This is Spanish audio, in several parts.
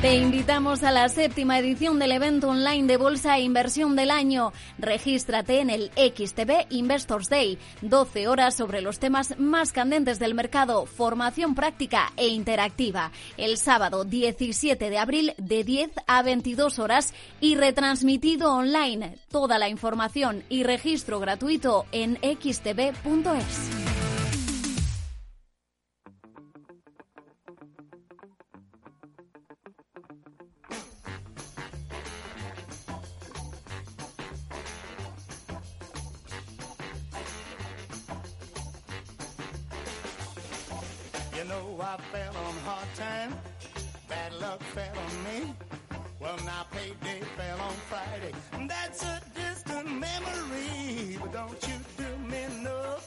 Te invitamos a la séptima edición del evento online de Bolsa e Inversión del año. Regístrate en el XTB Investors Day. 12 horas sobre los temas más candentes del mercado, formación práctica e interactiva. El sábado 17 de abril de 10 a 22 horas y retransmitido online. Toda la información y registro gratuito en xtb.es.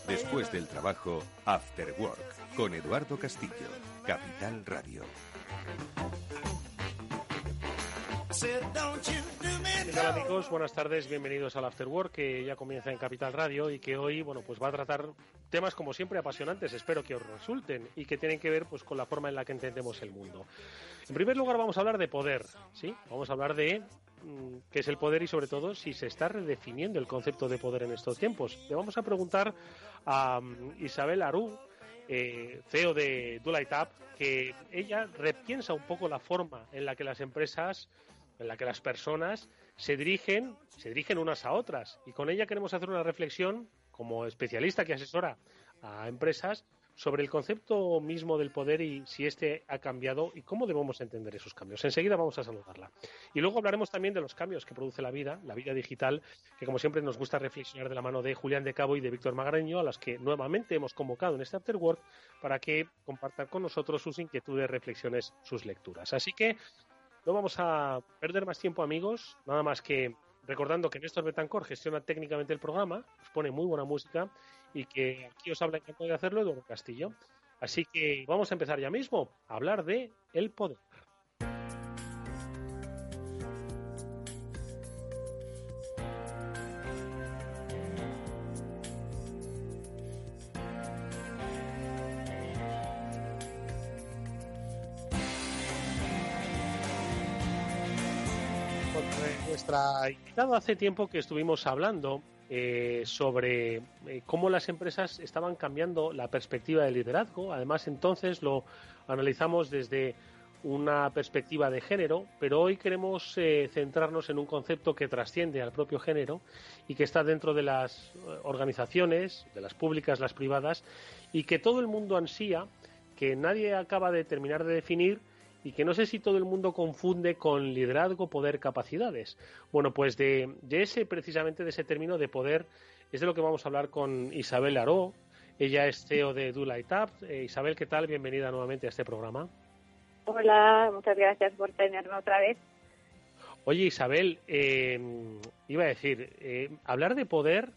Después del trabajo, After Work, con Eduardo Castillo, Capital Radio. ¿Qué tal amigos? Buenas tardes, bienvenidos al After Work que ya comienza en Capital Radio y que hoy, bueno, pues va a tratar temas como siempre apasionantes, espero que os resulten y que tienen que ver pues con la forma en la que entendemos el mundo. En primer lugar vamos a hablar de poder, ¿sí? Vamos a hablar de mm, qué es el poder y sobre todo si se está redefiniendo el concepto de poder en estos tiempos. Le vamos a preguntar a mm, Isabel Aru, eh, CEO de Dulaitab, que ella repiensa un poco la forma en la que las empresas, en la que las personas se dirigen, se dirigen unas a otras. Y con ella queremos hacer una reflexión como especialista que asesora a empresas sobre el concepto mismo del poder y si este ha cambiado y cómo debemos entender esos cambios. Enseguida vamos a saludarla. Y luego hablaremos también de los cambios que produce la vida, la vida digital, que como siempre nos gusta reflexionar de la mano de Julián de Cabo y de Víctor Magareño, a los que nuevamente hemos convocado en este After Work para que compartan con nosotros sus inquietudes, reflexiones, sus lecturas. Así que no vamos a perder más tiempo, amigos, nada más que recordando que Néstor Betancor gestiona técnicamente el programa, os pone muy buena música y que aquí os habla encantado de hacerlo Eduardo Castillo. Así que vamos a empezar ya mismo a hablar de el poder. Nuestra hace tiempo que estuvimos hablando eh, sobre eh, cómo las empresas estaban cambiando la perspectiva del liderazgo. Además, entonces lo analizamos desde una perspectiva de género, pero hoy queremos eh, centrarnos en un concepto que trasciende al propio género y que está dentro de las organizaciones, de las públicas, las privadas, y que todo el mundo ansía, que nadie acaba de terminar de definir y que no sé si todo el mundo confunde con liderazgo, poder, capacidades. Bueno, pues de, ese, precisamente de ese término de poder, es de lo que vamos a hablar con Isabel Aró. Ella es CEO de Dulaitab. Eh, Isabel, ¿qué tal? Bienvenida nuevamente a este programa. Hola, muchas gracias por tenerme otra vez. Oye, Isabel, eh, iba a decir, eh, hablar de poder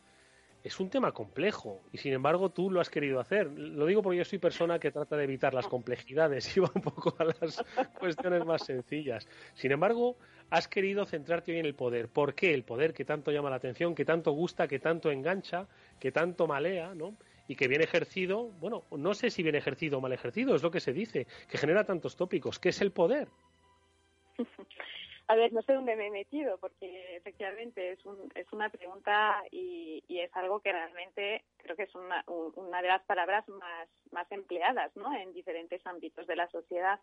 es un tema complejo y sin embargo tú lo has querido hacer. Lo digo porque yo soy persona que trata de evitar las complejidades y va un poco a las cuestiones más sencillas. Sin embargo, has querido centrarte hoy en el poder. ¿Por qué el poder que tanto llama la atención, que tanto gusta, que tanto engancha, que tanto malea, ¿no? Y que viene ejercido, bueno, no sé si viene ejercido o mal ejercido, es lo que se dice, que genera tantos tópicos. ¿Qué es el poder? A ver, no sé dónde me he metido, porque efectivamente es, un, es una pregunta y, es algo que realmente creo que es una, una de las palabras más, empleadas ¿no? en diferentes ámbitos de la sociedad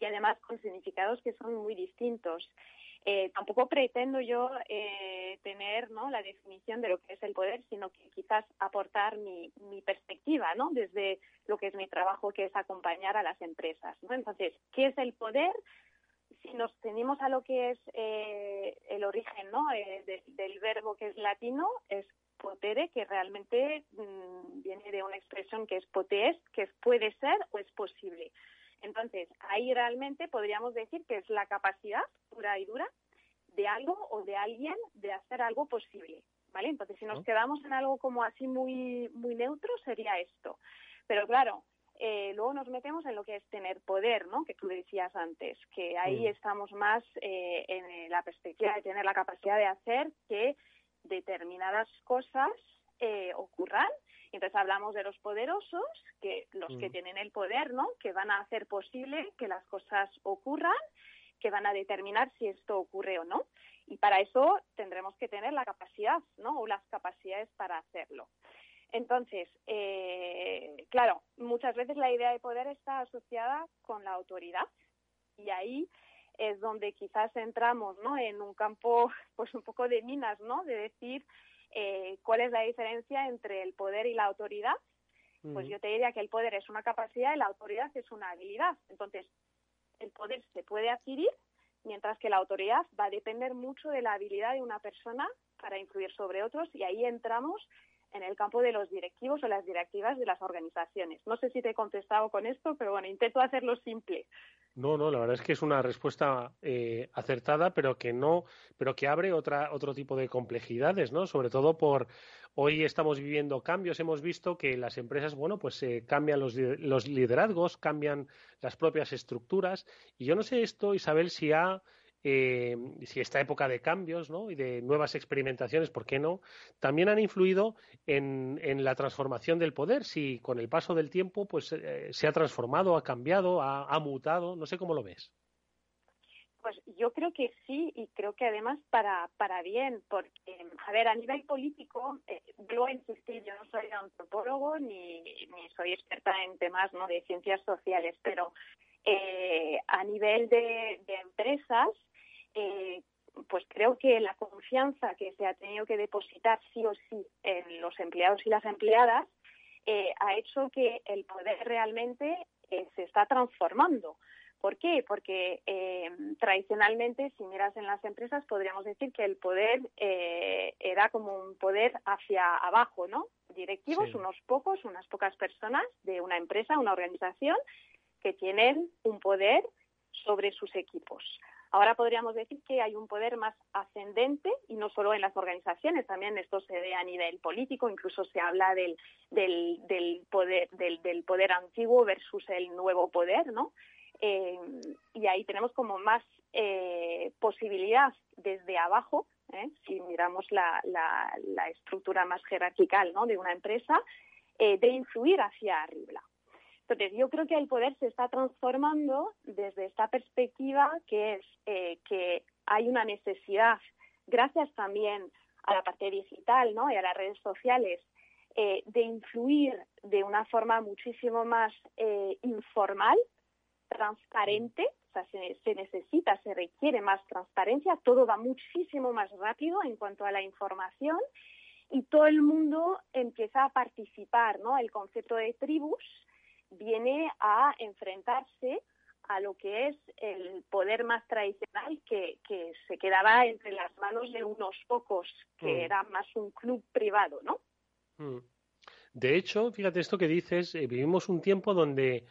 y además con significados que son muy distintos. Eh, tampoco pretendo yo eh, tener ¿no? la definición de lo que es el poder, sino que quizás aportar mi, perspectiva ¿no? desde lo que es mi trabajo, que es acompañar a las empresas. Entonces, ¿qué es el poder? Si nos tenemos a lo que es eh, el origen ¿no? Eh, del verbo que es latino, es potere, que realmente mm, viene de una expresión que es potes, que es puede ser o es posible. Entonces, ahí realmente podríamos decir que es la capacidad pura y dura de algo o de alguien de hacer algo posible. ¿Vale? Entonces, si nos quedamos en algo como así muy, muy neutro, sería esto. Pero claro, eh, luego nos metemos en lo que es tener poder, ¿no? Que tú decías antes, que ahí estamos más eh, en la perspectiva de tener la capacidad de hacer que determinadas cosas eh, ocurran. Entonces hablamos de los poderosos, que los que tienen el poder, ¿no? Que van a hacer posible que las cosas ocurran que van a determinar si esto ocurre o no. Y para eso tendremos que tener la capacidad, ¿no? O las capacidades para hacerlo. Entonces, eh, claro, muchas veces la idea de poder está asociada con la autoridad y ahí es donde quizás entramos, ¿no? En un campo, pues un poco de minas, ¿no? De decir eh, cuál es la diferencia entre el poder y la autoridad. Pues yo te diría que el poder es una capacidad y la autoridad es una habilidad. Entonces, el poder se puede adquirir, mientras que la autoridad va a depender mucho de la habilidad de una persona para influir sobre otros y ahí entramos en el campo de los directivos o las directivas de las organizaciones. No sé si te he contestado con esto, pero bueno, intento hacerlo simple. No, no, la verdad es que es una respuesta eh, acertada, pero que no, pero que abre otra, otro tipo de complejidades, ¿no? Sobre todo por hoy estamos viviendo cambios, hemos visto que las empresas, bueno, pues eh, cambian los, los liderazgos, cambian las propias estructuras, y yo no sé esto, Isabel, si ha eh, si esta época de cambios ¿no? y de nuevas experimentaciones, ¿por qué no?, también han influido en, la transformación del poder, si con el paso del tiempo pues eh, se ha transformado, ha cambiado, ha, mutado, no sé cómo lo ves. Pues yo creo que sí y creo que además para, para bien, porque, a ver, a nivel político, eh, a insistir, yo no soy antropólogo ni, ni soy experta en temas ¿no? de ciencias sociales, pero eh, a nivel de empresas, eh, pues creo que la confianza que se ha tenido que depositar sí o sí en los empleados y las empleadas eh, ha hecho que el poder realmente eh, se está transformando. ¿Por qué? Porque tradicionalmente, si miras en las empresas, podríamos decir que el poder era como un poder hacia abajo, ¿no? Directivos, unos pocos, unas pocas personas de una empresa, una organización, que tienen un poder sobre sus equipos. Ahora podríamos decir que hay un poder más ascendente y no solo en las organizaciones, también esto se ve a nivel político, incluso se habla del, del, poder, del, poder antiguo versus el nuevo poder, ¿no? Eh, y ahí tenemos como más eh, posibilidad desde abajo, ¿eh? si miramos la, la, estructura más jerarquical ¿no? de una empresa, de influir hacia arriba. Entonces, yo creo que el poder se está transformando desde esta perspectiva que es eh, que hay una necesidad, gracias también a la parte digital ¿no? y a las redes sociales, eh, de influir de una forma muchísimo más eh, informal, transparente, o sea, se, se, necesita, se requiere más transparencia, todo va muchísimo más rápido en cuanto a la información y todo el mundo empieza a participar, ¿no? El concepto de tribus viene a enfrentarse a lo que es el poder más tradicional que, se quedaba entre las manos de unos pocos, que mm. era más un club privado, ¿no? Mm. De hecho, fíjate esto que dices, eh, vivimos un tiempo donde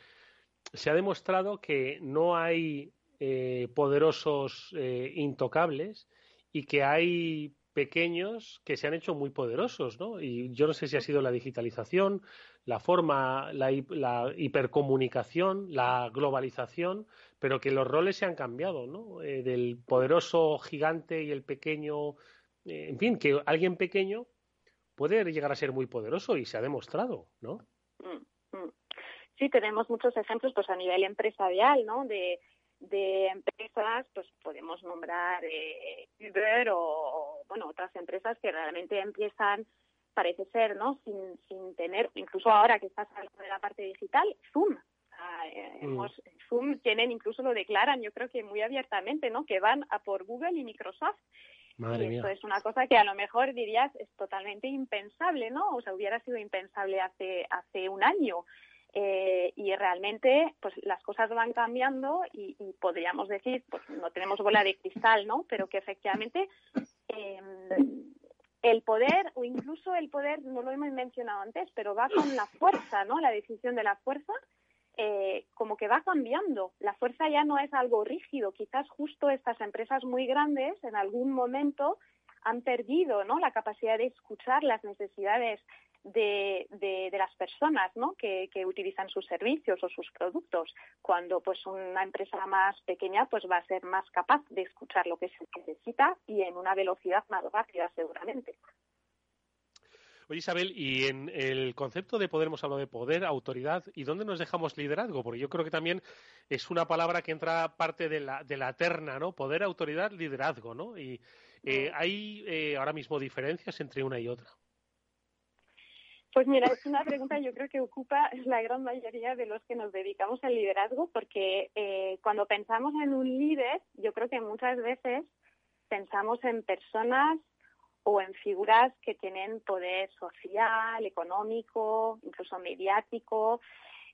se ha demostrado que no hay eh, poderosos eh, intocables y que hay pequeños que se han hecho muy poderosos, ¿no? Y yo no sé si ha sido la digitalización, la forma, la, hipercomunicación, la globalización, pero que los roles se han cambiado, ¿no? Eh, del poderoso gigante y el pequeño, eh, en fin, que alguien pequeño puede llegar a ser muy poderoso y se ha demostrado, ¿no? Mm, mm. Sí, tenemos muchos ejemplos, pues a nivel empresarial, ¿no? De, de empresas, pues podemos nombrar eh, Uber o, bueno, otras empresas que realmente empiezan parece ser, ¿no? Sin, sin tener, incluso ahora que estás hablando de la parte digital, Zoom. Eh, mm. Zoom tienen, incluso lo declaran, yo creo que muy abiertamente, ¿no? Que van a por Google y Microsoft. Madre y esto es una cosa que a lo mejor dirías es totalmente impensable, ¿no? O sea, hubiera sido impensable hace, hace un año. Eh, y realmente pues las cosas van cambiando y, podríamos decir pues no tenemos bola de cristal no pero que efectivamente eh, el poder o incluso el poder, no lo hemos mencionado antes, pero va con la fuerza, ¿no? La decisión de la fuerza, eh, como que va cambiando. La fuerza ya no es algo rígido. Quizás justo estas empresas muy grandes en algún momento han perdido, ¿no? La capacidad de escuchar las necesidades de, de, las personas ¿no? que, que, utilizan sus servicios o sus productos, cuando pues una empresa más pequeña pues va a ser más capaz de escuchar lo que se necesita y en una velocidad más rápida seguramente. Oye, Isabel, y en el concepto de poder hemos hablado de poder, autoridad, ¿y dónde nos dejamos liderazgo? Porque yo creo que también es una palabra que entra parte de la, de la terna, ¿no? Poder, autoridad, liderazgo, ¿no? Y eh, hay eh, ahora mismo diferencias entre una y otra. Pues mira, es una pregunta yo creo que ocupa la gran mayoría de los que nos dedicamos al liderazgo, porque eh, cuando pensamos en un líder, yo creo que muchas veces pensamos en personas o en figuras que tienen poder social, económico, incluso mediático,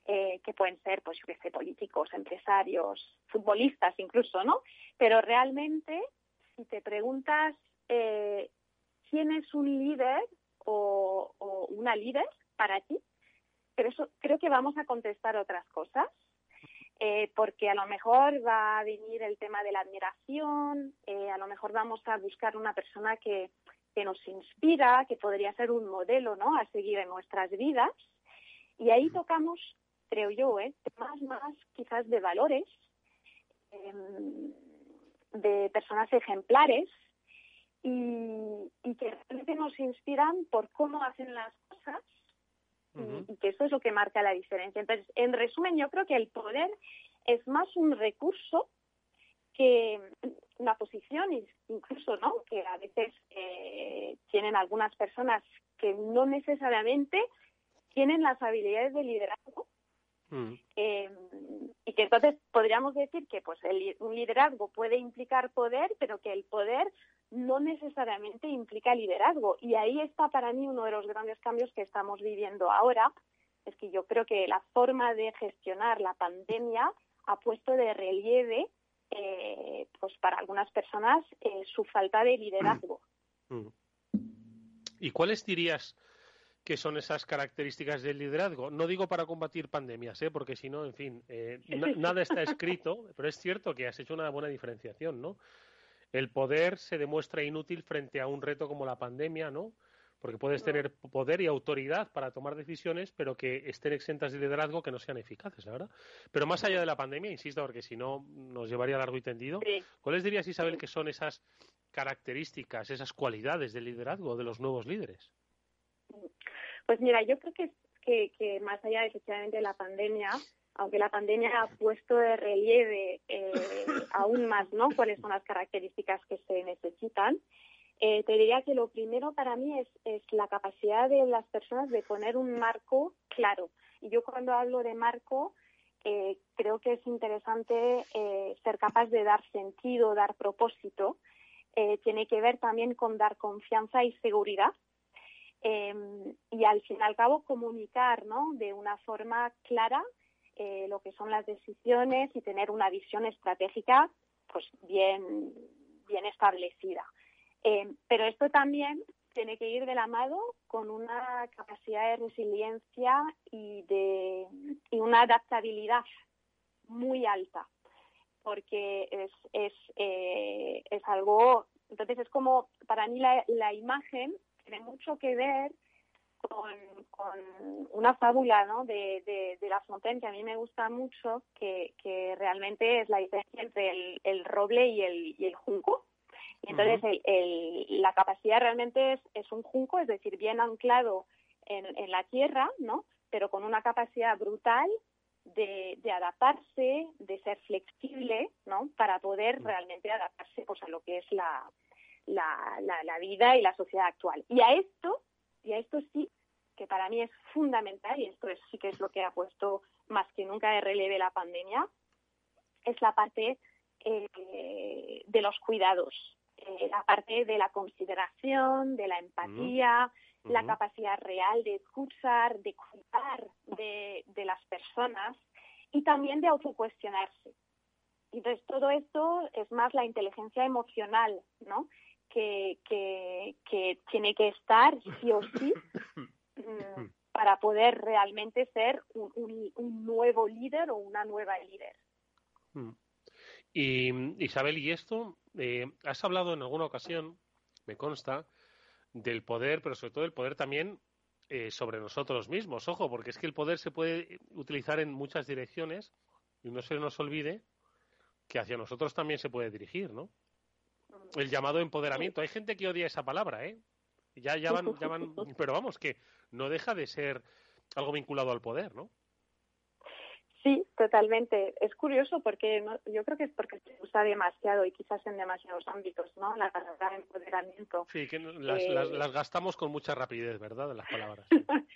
eh, que pueden ser, pues yo qué sé, políticos, empresarios, futbolistas incluso, ¿no? Pero realmente, si te preguntas eh, quién es un líder o, una líder para ti, pero eso creo que vamos a contestar otras cosas. Eh, porque a lo mejor va a venir el tema de la admiración, a lo mejor vamos a buscar una persona que, que nos inspira, que podría ser un modelo ¿no? a seguir en nuestras vidas. Y ahí tocamos, creo yo, ¿eh? temas más quizás de valores, em, de personas ejemplares y, que realmente nos inspiran por cómo hacen las cosas y, y que eso es lo que marca la diferencia. Entonces, en resumen, yo creo que el poder es más un recurso que una posición incluso no que a veces eh, tienen algunas personas que no necesariamente tienen las habilidades de liderazgo mm. eh, y que entonces podríamos decir que pues un liderazgo puede implicar poder pero que el poder no necesariamente implica liderazgo y ahí está para mí uno de los grandes cambios que estamos viviendo ahora es que yo creo que la forma de gestionar la pandemia ha puesto de relieve eh, pues para algunas personas eh, su falta de liderazgo. Mm. ¿Y cuáles dirías que son esas características del liderazgo? No digo para combatir pandemias, ¿eh? porque si no, en fin, eh, nada está escrito, pero es cierto que has hecho una buena diferenciación, ¿no? El poder se demuestra inútil frente a un reto como la pandemia, ¿no? porque puedes tener poder y autoridad para tomar decisiones, pero que estén exentas de liderazgo que no sean eficaces, la verdad. Pero más allá de la pandemia, insisto, porque si no nos llevaría largo y tendido, ¿cuáles dirías, Isabel, que son esas características, esas cualidades del liderazgo de los nuevos líderes? Pues mira, yo creo que, que, que más allá efectivamente de la pandemia, aunque la pandemia ha puesto de relieve eh, aún más, ¿no? Cuáles son las características que se necesitan. Eh, te diría que lo primero para mí es, la capacidad de las personas de poner un marco claro. Y yo cuando hablo de marco, eh, creo que es interesante ser capaz de dar sentido, dar propósito. tiene que ver también con dar confianza y seguridad. y al fin y al cabo comunicar ¿no? de una forma clara lo que son las decisiones y tener una visión estratégica pues bien, bien establecida. Eh, pero esto también tiene que ir de la mano con una capacidad de resiliencia y de y una adaptabilidad muy alta porque es es, eh, es algo entonces es como para mí la imagen tiene mucho que ver con, con una fábula ¿no? de, de, de, La Fontaine que a mí me gusta mucho que, que realmente es la diferencia entre el, el roble y el, y el junco entonces, la capacidad realmente es, un junco, es decir, bien anclado en, la tierra, ¿no? Pero con una capacidad brutal de, adaptarse, de ser flexible, ¿no? Para poder realmente adaptarse pues, a lo que es la, la, vida y la sociedad actual. Y a esto, y a esto sí, que para mí es fundamental, y esto sí que es lo que ha puesto más que nunca de relieve la pandemia, es la parte eh, de los cuidados, eh, la parte de la consideración, de la empatía, la capacidad real de escuchar, de cuidar de, las personas y también de autocuestionarse. Entonces, todo esto es más la inteligencia emocional, ¿no? Que, que, tiene que estar sí o sí mm, para poder realmente ser un, un, nuevo líder o una nueva líder. Mm. Y Isabel, ¿y esto? Eh, has hablado en alguna ocasión, me consta, del poder, pero sobre todo el poder también eh, sobre nosotros mismos. Ojo, porque es que el poder se puede utilizar en muchas direcciones y no se nos olvide que hacia nosotros también se puede dirigir, ¿no? El llamado empoderamiento. Hay gente que odia esa palabra, ¿eh? Ya, ya van, ya van, pero vamos, que no deja de ser algo vinculado al poder, ¿no? Sí, totalmente. Es curioso porque yo creo que es porque se usa demasiado y quizás en demasiados ámbitos, ¿no? La palabra empoderamiento. Sí, que las, las, eh, las, gastamos con mucha rapidez, ¿verdad? Las palabras.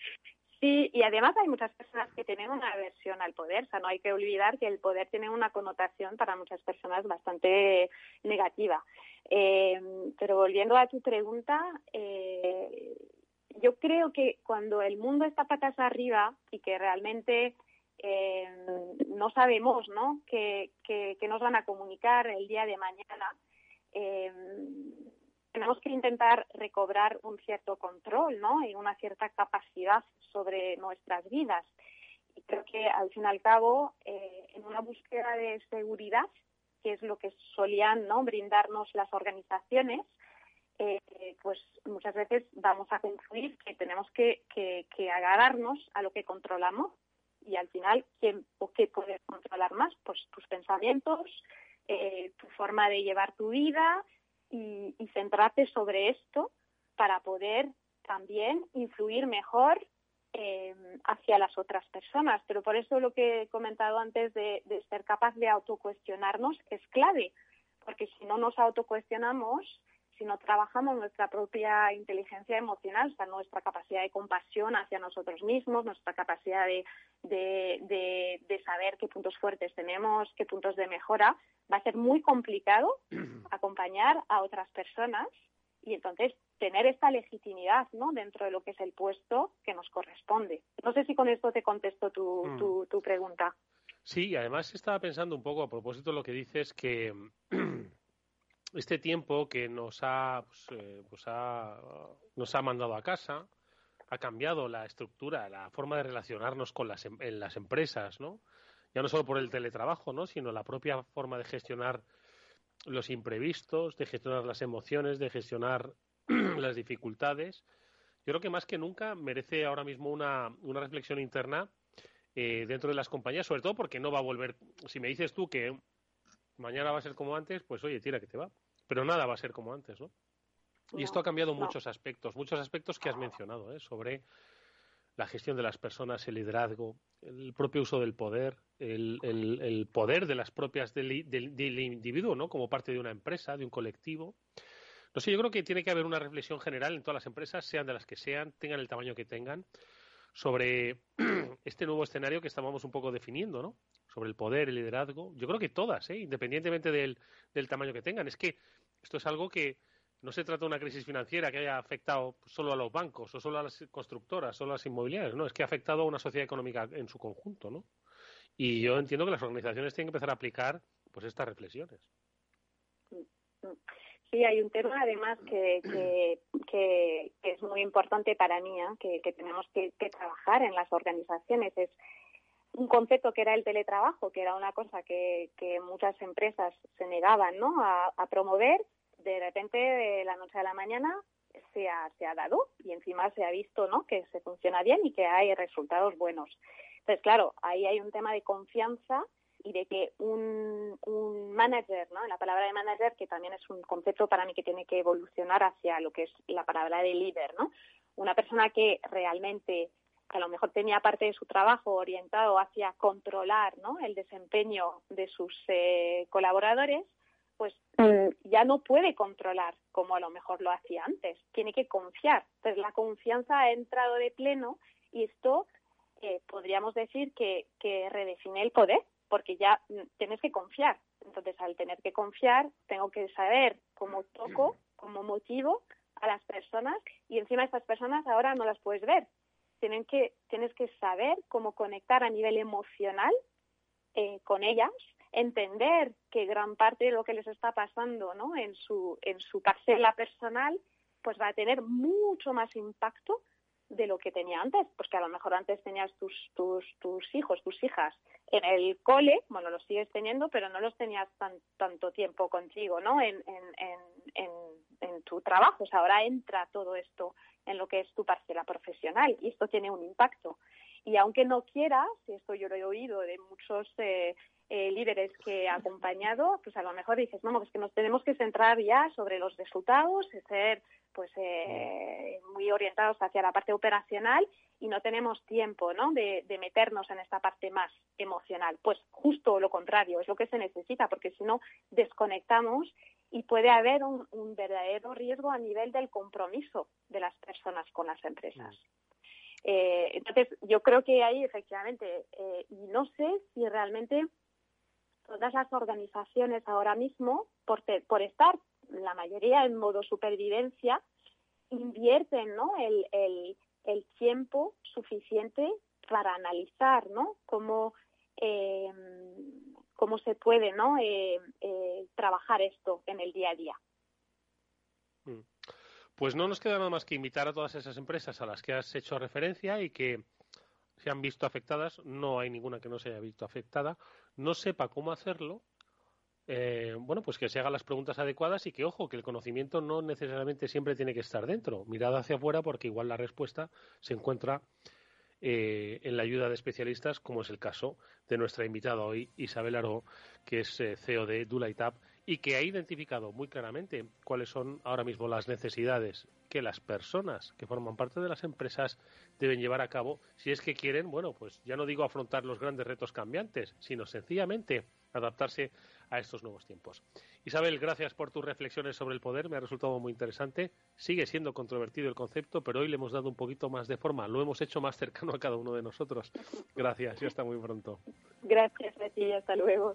Sí, y además hay muchas personas que tienen una aversión al poder. O sea, no hay que olvidar que el poder tiene una connotación para muchas personas bastante negativa. Eh, pero volviendo a tu pregunta, eh, yo creo que cuando el mundo está patas arriba y que realmente eh, no sabemos ¿no? Que, nos van a comunicar el día de mañana, eh, tenemos que intentar recobrar un cierto control ¿no? y una cierta capacidad sobre nuestras vidas. Y creo que al fin y al cabo, eh, en una búsqueda de seguridad, que es lo que solían ¿no? brindarnos las organizaciones, eh, pues muchas veces vamos a concluir que tenemos que, que, agarrarnos a lo que controlamos y al final, ¿quién o qué puedes controlar más? Pues tus pensamientos, eh, tu forma de llevar tu vida y, centrarte sobre esto para poder también influir mejor eh, hacia las otras personas. Pero por eso lo que he comentado antes de, de ser capaz de autocuestionarnos es clave, porque si no nos autocuestionamos, si no trabajamos nuestra propia inteligencia emocional, o sea, nuestra capacidad de compasión hacia nosotros mismos, nuestra capacidad de, de, de, saber qué puntos fuertes tenemos, qué puntos de mejora, va a ser muy complicado acompañar a otras personas y entonces tener esta legitimidad ¿no? dentro de lo que es el puesto que nos corresponde. No sé si con esto te contesto tu, mm. tu, tu pregunta. Sí, además estaba pensando un poco a propósito de lo que dices que este tiempo que nos ha, pues, eh, pues ha, nos ha mandado a casa, ha cambiado la estructura, la forma de relacionarnos con las, em, en las empresas, ¿no? Ya no solo por el teletrabajo, ¿no? Sino la propia forma de gestionar los imprevistos, de gestionar las emociones, de gestionar las dificultades. Yo creo que más que nunca merece ahora mismo una, una reflexión interna eh, dentro de las compañías, sobre todo porque no va a volver. Si me dices tú que mañana va a ser como antes, pues oye, tira que te va. Pero nada va a ser como antes, ¿no? Y esto ha cambiado muchos aspectos, muchos aspectos que has mencionado, ¿eh? sobre la gestión de las personas, el liderazgo, el propio uso del poder, el, el, poder de las propias del, del, individuo, ¿no? Como parte de una empresa, de un colectivo. No sé, yo creo que tiene que haber una reflexión general en todas las empresas, sean de las que sean, tengan el tamaño que tengan, sobre este nuevo escenario que estábamos un poco definiendo, ¿no? Sobre el poder, el liderazgo. Yo creo que todas, ¿eh? independientemente del, del tamaño que tengan. Es que esto es algo que no se trata de una crisis financiera que haya afectado solo a los bancos o solo a las constructoras, solo a las inmobiliarias, no, es que ha afectado a una sociedad económica en su conjunto, ¿no? Y yo entiendo que las organizaciones tienen que empezar a aplicar pues estas reflexiones. Sí, hay un tema además que, es muy importante para mí, ¿eh? que, tenemos que, trabajar en las organizaciones. Es un concepto que era el teletrabajo, que era una cosa que, muchas empresas se negaban ¿no? a, promover. De repente, de la noche a la mañana, se ha, se ha dado y encima se ha visto ¿no? que se funciona bien y que hay resultados buenos. Entonces, claro, ahí hay un tema de confianza y de que un, un manager, ¿no? La palabra de manager, que también es un concepto para mí que tiene que evolucionar hacia lo que es la palabra de líder, ¿no? Una persona que realmente a lo mejor tenía parte de su trabajo orientado hacia controlar ¿no? el desempeño de sus eh, colaboradores, pues mm, ya no puede controlar como a lo mejor lo hacía antes, tiene que confiar. Entonces la confianza ha entrado de pleno y esto eh, podríamos decir que, que redefine el poder, porque ya mm, tienes que confiar. Entonces al tener que confiar, tengo que saber cómo toco, cómo motivo a las personas y encima estas personas ahora no las puedes ver, tienen que, tienes que saber cómo conectar a nivel emocional eh, con ellas, entender que gran parte de lo que les está pasando ¿no? en, su, en su parcela personal pues va a tener mucho más impacto de lo que tenía antes, porque a lo mejor antes tenías tus, tus, tus hijos, tus hijas en el cole, bueno, los sigues teniendo, pero no los tenías tan, tanto tiempo contigo, ¿no? En, en, en, en, tu trabajo. O ahora entra todo esto en lo que es tu parcela profesional y esto tiene un impacto. Y aunque no quieras, y esto yo lo he oído de muchos eh, eh, líderes que he acompañado, pues a lo mejor dices, vamos, es que nos tenemos que centrar ya sobre los resultados, ser pues eh, muy orientados hacia la parte operacional y no tenemos tiempo ¿no? De, meternos en esta parte más emocional. Pues justo lo contrario, es lo que se necesita, porque si no desconectamos y puede haber un, verdadero riesgo a nivel del compromiso de las personas con las empresas. Eh, entonces, yo creo que ahí efectivamente, eh, y no sé si realmente todas las organizaciones ahora mismo, por, por estar la mayoría en modo supervivencia, invierten el, tiempo suficiente para analizar cómo, eh, cómo se puede ¿no? Eh, eh, trabajar esto en el día a día. Mm. Pues no nos queda nada más que invitar a todas esas empresas a las que has hecho referencia y que se han visto afectadas, no hay ninguna que no se haya visto afectada, no sepa cómo hacerlo eh, bueno, pues que se hagan las preguntas adecuadas y que, ojo, que el conocimiento no necesariamente siempre tiene que estar dentro. Mirad hacia afuera porque igual la respuesta se encuentra eh, en la ayuda de especialistas, como es el caso de nuestra invitada hoy, Isabel Aró, que es eh, CEO de Dulaitap y que ha identificado muy claramente cuáles son ahora mismo las necesidades que las personas que forman parte de las empresas deben llevar a cabo si es que quieren, bueno, pues ya no digo afrontar los grandes retos cambiantes, sino sencillamente adaptarse a estos nuevos tiempos. Isabel, gracias por tus reflexiones sobre el poder, me ha resultado muy interesante. Sigue siendo controvertido el concepto, pero hoy le hemos dado un poquito más de forma, lo hemos hecho más cercano a cada uno de nosotros. Gracias y hasta muy pronto. Gracias a ti, hasta luego.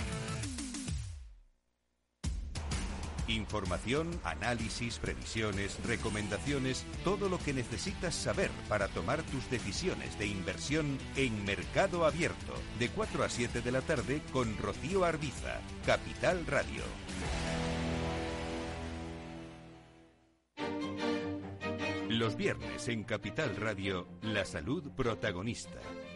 Información, análisis, previsiones, recomendaciones, todo lo que necesitas saber para tomar tus decisiones de inversión en Mercado Abierto, de 4 a 7 de la tarde con Rocío Arbiza, Capital Radio. Los viernes en Capital Radio, la salud protagonista.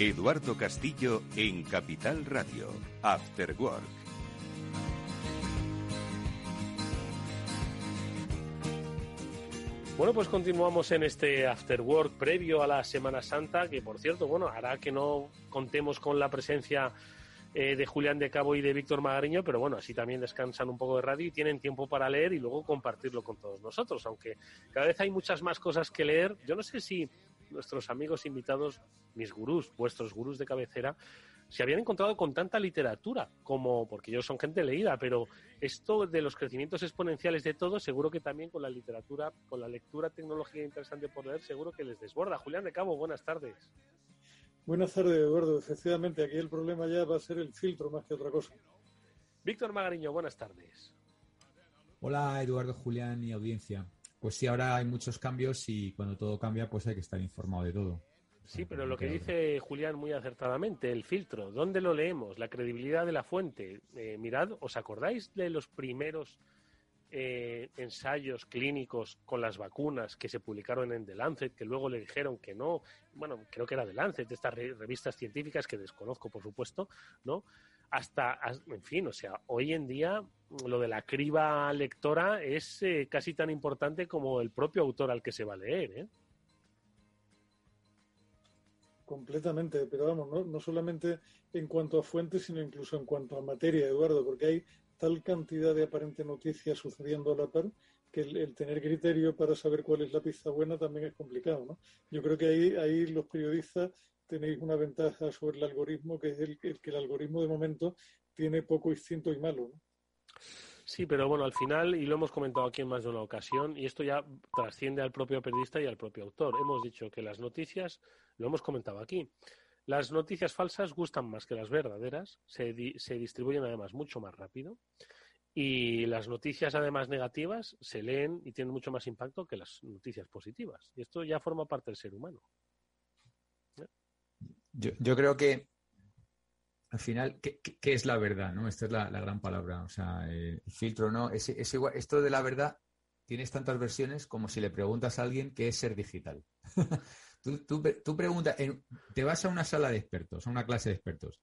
Eduardo Castillo en Capital Radio, After Work. Bueno, pues continuamos en este After Work previo a la Semana Santa, que por cierto, bueno, hará que no contemos con la presencia eh, de Julián de Cabo y de Víctor Magariño, pero bueno, así también descansan un poco de radio y tienen tiempo para leer y luego compartirlo con todos nosotros, aunque cada vez hay muchas más cosas que leer. Yo no sé si nuestros amigos invitados, mis gurús, vuestros gurús de cabecera, se habían encontrado con tanta literatura como, porque ellos son gente leída, pero esto de los crecimientos exponenciales de todo, seguro que también con la literatura, con la lectura tecnológica interesante por leer, seguro que les desborda. Julián de Cabo, buenas tardes. Buenas tardes, Eduardo. Efectivamente, aquí el problema ya va a ser el filtro más que otra cosa. Víctor Magariño, buenas tardes. Hola, Eduardo, Julián y audiencia. Pues sí, ahora hay muchos cambios y cuando todo cambia, pues hay que estar informado de todo. Sí, pero lo que dice Julián muy acertadamente, el filtro, ¿dónde lo leemos? La credibilidad de la fuente. Eh, mirad, ¿os acordáis de los primeros eh, ensayos clínicos con las vacunas que se publicaron en The Lancet, que luego le dijeron que no? Bueno, creo que era The Lancet, de estas revistas científicas que desconozco, por supuesto, ¿no? Hasta, en fin, o sea, hoy en día lo de la criba lectora es eh, casi tan importante como el propio autor al que se va a leer, ¿eh? Completamente, pero vamos, no, no solamente en cuanto a fuentes, sino incluso en cuanto a materia, Eduardo, porque hay tal cantidad de aparente noticias sucediendo a la par que el, tener criterio para saber cuál es la pista buena también es complicado, ¿no? Yo creo que ahí, ahí los periodistas tenéis una ventaja sobre el algoritmo, que es el, que el algoritmo de momento tiene poco instinto y malo. Sí, pero bueno, al final, y lo hemos comentado aquí en más de una ocasión, y esto ya trasciende al propio periodista y al propio autor. Hemos dicho que las noticias, lo hemos comentado aquí, las noticias falsas gustan más que las verdaderas, se, se distribuyen además mucho más rápido, y las noticias además negativas se leen y tienen mucho más impacto que las noticias positivas. Y esto ya forma parte del ser humano. Yo, yo creo que al final, ¿qué, es la verdad? ¿no? Esta es la, gran palabra. O sea, el filtro, ¿no? Es, igual, esto de la verdad tienes tantas versiones como si le preguntas a alguien qué es ser digital. tú, preguntas, te vas a una sala de expertos, a una clase de expertos,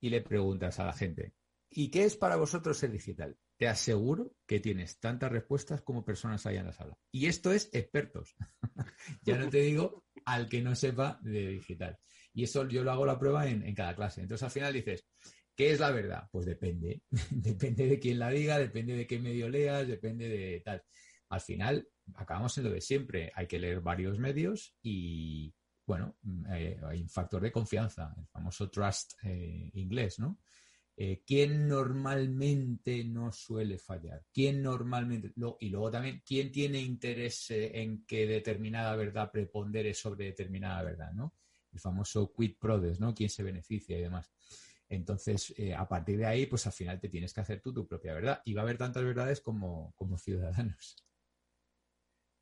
y le preguntas a la gente, ¿y qué es para vosotros ser digital? Te aseguro que tienes tantas respuestas como personas hay en la sala. Y esto es expertos. ya no te digo al que no sepa de digital. Y eso yo lo hago la prueba en, cada clase. Entonces al final dices, ¿qué es la verdad? Pues depende. depende de quién la diga, depende de qué medio leas, depende de tal. Al final acabamos en lo de siempre. Hay que leer varios medios y, bueno, eh, hay un factor de confianza, el famoso trust eh, inglés, ¿no? Eh, ¿Quién normalmente no suele fallar? ¿Quién normalmente, y luego también, ¿quién tiene interés en que determinada verdad prepondere sobre determinada verdad, ¿no? El famoso quid prodes, ¿no? ¿Quién se beneficia y demás? Entonces, eh, a partir de ahí, pues al final te tienes que hacer tú tu propia verdad. Y va a haber tantas verdades como, como ciudadanos.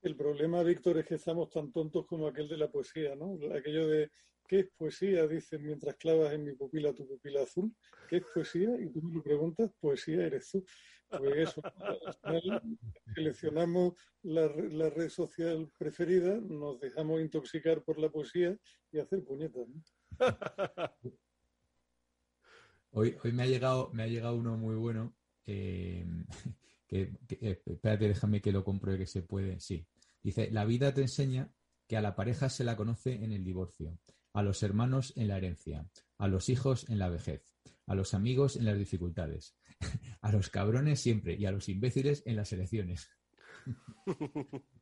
El problema, Víctor, es que estamos tan tontos como aquel de la poesía, ¿no? Aquello de, ¿qué es poesía? Dicen mientras clavas en mi pupila tu pupila azul. ¿Qué es poesía? Y tú me lo preguntas, poesía eres tú. Pues eso, seleccionamos la, red social preferida, nos dejamos intoxicar por la poesía y hacer puñetas. Hoy, hoy me ha llegado, me ha llegado uno muy bueno. Que, eh, espérate, déjame que lo compruebe que se puede. Sí. Dice, la vida te enseña que a la pareja se la conoce en el divorcio, a los hermanos en la herencia, a los hijos en la vejez, a los amigos en las dificultades, a los cabrones siempre y a los imbéciles en las elecciones.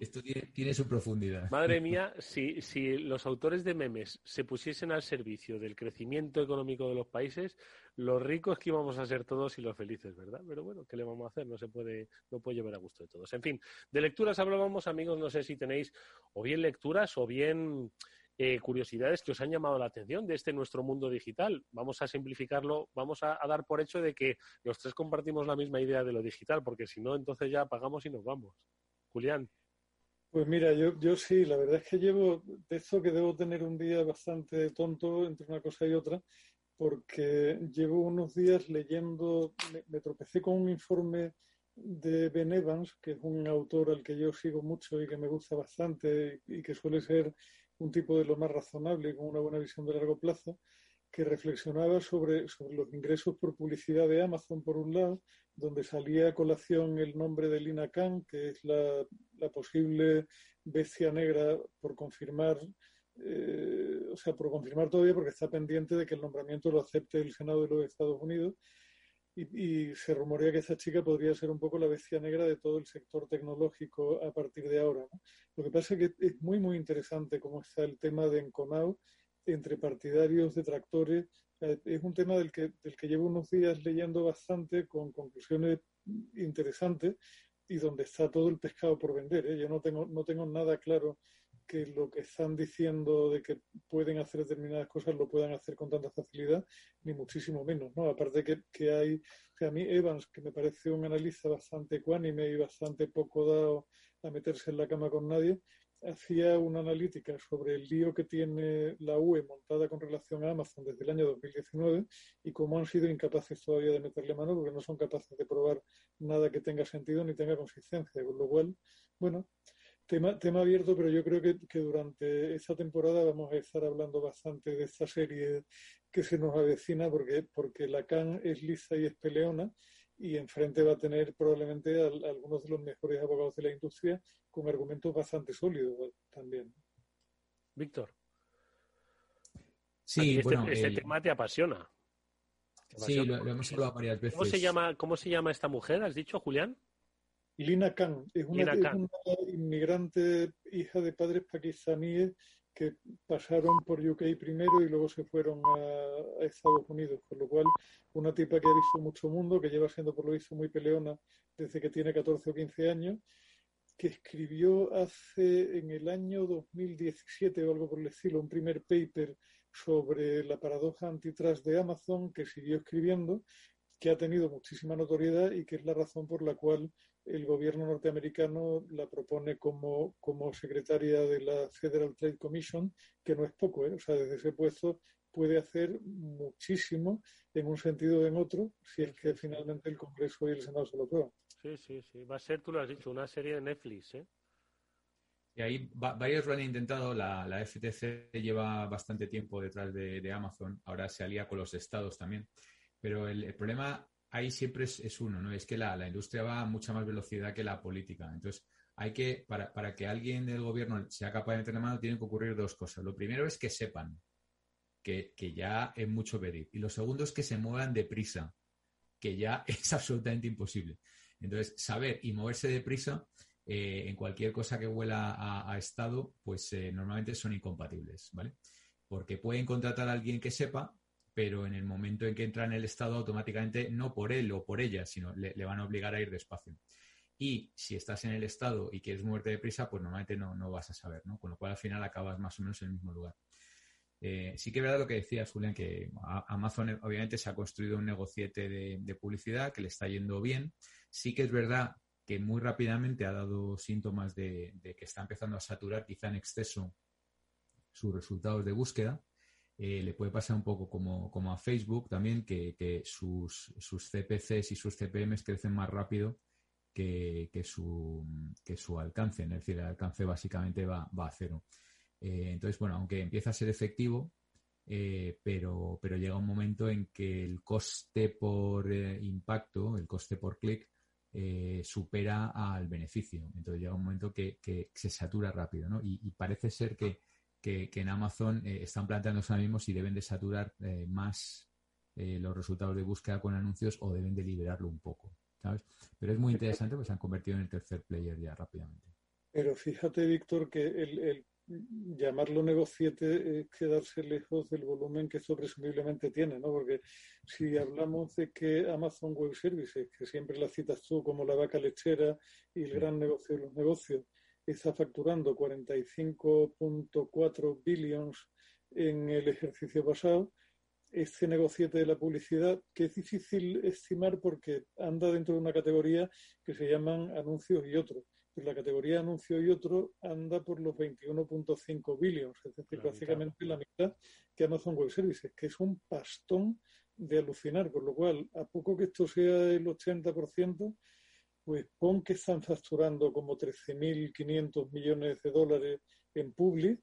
Esto tiene, su profundidad. Madre mía, si, si los autores de memes se pusiesen al servicio del crecimiento económico de los países, los ricos que íbamos a ser todos y los felices, ¿verdad? Pero bueno, ¿qué le vamos a hacer? No se puede, no puede llevar a gusto de todos. En fin, de lecturas hablábamos, amigos, no sé si tenéis o bien lecturas o bien eh, curiosidades que os han llamado la atención de este nuestro mundo digital. Vamos a simplificarlo, vamos a, dar por hecho de que los tres compartimos la misma idea de lo digital, porque si no, entonces ya apagamos y nos vamos. Julián. Pues mira, yo, sí, la verdad es que llevo, de esto que debo tener un día bastante tonto entre una cosa y otra, porque llevo unos días leyendo, me, tropecé con un informe de Ben Evans, que es un autor al que yo sigo mucho y que me gusta bastante y que suele ser un tipo de lo más razonable y con una buena visión de largo plazo, que reflexionaba sobre, sobre los ingresos por publicidad de Amazon, por un lado, donde salía a colación el nombre de Lina Khan, que es la, posible bestia negra por confirmar, eh, o sea, por confirmar todavía, porque está pendiente de que el nombramiento lo acepte el Senado de los Estados Unidos. Y, se rumorea que esa chica podría ser un poco la bestia negra de todo el sector tecnológico a partir de ahora. Lo que pasa es que es muy, muy interesante cómo está el tema de Enconau entre partidarios, detractores. Es un tema del que, del que llevo unos días leyendo bastante con conclusiones interesantes y donde está todo el pescado por vender. ¿eh? Yo no tengo, no tengo nada claro que lo que están diciendo de que pueden hacer determinadas cosas lo puedan hacer con tanta facilidad, ni muchísimo menos, ¿no? Aparte que, que hay, sea, a mí Evans, que me parece un analista bastante ecuánime y bastante poco dado a meterse en la cama con nadie, hacía una analítica sobre el lío que tiene la UE montada con relación a Amazon desde el año 2019 y cómo han sido incapaces todavía de meterle mano porque no son capaces de probar nada que tenga sentido ni tenga consistencia. Con lo cual, bueno, tema, tema abierto, pero yo creo que, que durante esta temporada vamos a estar hablando bastante de esta serie que se nos avecina porque, porque Lacan es lisa y es peleona y enfrente va a tener probablemente a, algunos de los mejores abogados de la industria con argumentos bastante sólidos también. Víctor. Sí, este, bueno, este tema te apasiona. Sí, lo, hemos hablado varias veces. ¿Cómo se, llama, ¿Cómo se llama esta mujer? ¿Has dicho, Julián? Lina Khan. Es una, inmigrante hija de padres pakistaníes que pasaron por UK primero y luego se fueron a, Estados Unidos, con lo cual una tipa que ha visto mucho mundo, que lleva siendo por lo visto muy peleona desde que tiene 14 o 15 años, que escribió hace en el año 2017 o algo por el estilo un primer paper sobre la paradoja antitrust de Amazon que siguió escribiendo, que ha tenido muchísima notoriedad y que es la razón por la cual el gobierno norteamericano la propone como, como secretaria de la Federal Trade Commission, que no es poco, ¿eh? o sea, desde ese puesto puede hacer muchísimo en un sentido o en otro, si es que finalmente el Congreso y el Senado se lo aprueban. Sí, sí, sí. Va a ser, tú lo has dicho, una serie de Netflix, ¿eh? Y ahí varios lo han intentado. La, la, FTC lleva bastante tiempo detrás de, Amazon. Ahora se alía con los estados también. Pero el, problema ahí siempre es, uno, ¿no? Es que la, industria va a mucha más velocidad que la política. Entonces, hay que, para, para que alguien del gobierno sea capaz de meter la mano, tienen que ocurrir dos cosas. Lo primero es que sepan que, que ya es mucho pedir. Y lo segundo es que se muevan deprisa, que ya es absolutamente imposible. Entonces, saber y moverse deprisa eh, en cualquier cosa que huela a, Estado, pues eh, normalmente son incompatibles, ¿vale? Porque pueden contratar a alguien que sepa, pero en el momento en que entra en el Estado, automáticamente, no por él o por ella, sino le, van a obligar a ir despacio. Y si estás en el Estado y quieres moverte deprisa, pues normalmente no, no vas a saber, ¿no? Con lo cual al final acabas más o menos en el mismo lugar. Eh, sí que es verdad lo que decías, Julián, que Amazon obviamente se ha construido un negociete de, publicidad que le está yendo bien. Sí que es verdad que muy rápidamente ha dado síntomas de, que está empezando a saturar quizá en exceso sus resultados de búsqueda. Eh, le puede pasar un poco como, a Facebook también, que, sus, CPCs y sus CPMs crecen más rápido que, su, alcance. Es decir, el alcance básicamente va, a cero. Eh, entonces, bueno, aunque empieza a ser efectivo, eh, pero, pero llega un momento en que el coste por impacto, el coste por clic, supera al beneficio. Entonces llega un momento que, se satura rápido, ¿no? Y, parece ser que, en Amazon eh, están planteándose ahora mismo si deben de saturar eh, más los resultados de búsqueda con anuncios o deben de liberarlo un poco, ¿sabes? Pero es muy interesante porque se han convertido en el tercer player ya rápidamente. Pero fíjate, Víctor, que el llamarlo negociete es quedarse lejos del volumen que esto presumiblemente tiene, ¿no? Porque si hablamos de que Amazon Web Services, que siempre la citas tú como la vaca lechera y el gran negocio de los negocios, está facturando 45.4 billions en el ejercicio pasado, este negociete de la publicidad, que es difícil estimar porque anda dentro de una categoría que se llaman anuncios y otros pues la categoría anuncio y otro anda por los 21.5 billones, es decir, básicamente la mitad que Amazon Web Services, que es un pastón de alucinar, con lo cual, a poco que esto sea el 80%, pues pon que están facturando como 13.500 millones de dólares en Publi,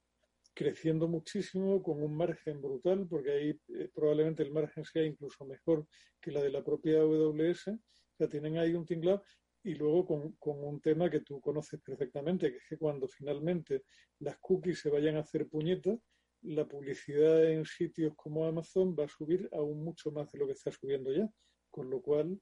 creciendo muchísimo con un margen brutal, porque ahí eh, probablemente el margen sea incluso mejor que la de la propia AWS. O sea, tienen ahí un tinglado y luego con, un tema que tú conoces perfectamente, que es que cuando finalmente las cookies se vayan a hacer puñetas, la publicidad en sitios como Amazon va a subir aún mucho más de lo que está subiendo ya. Con lo cual,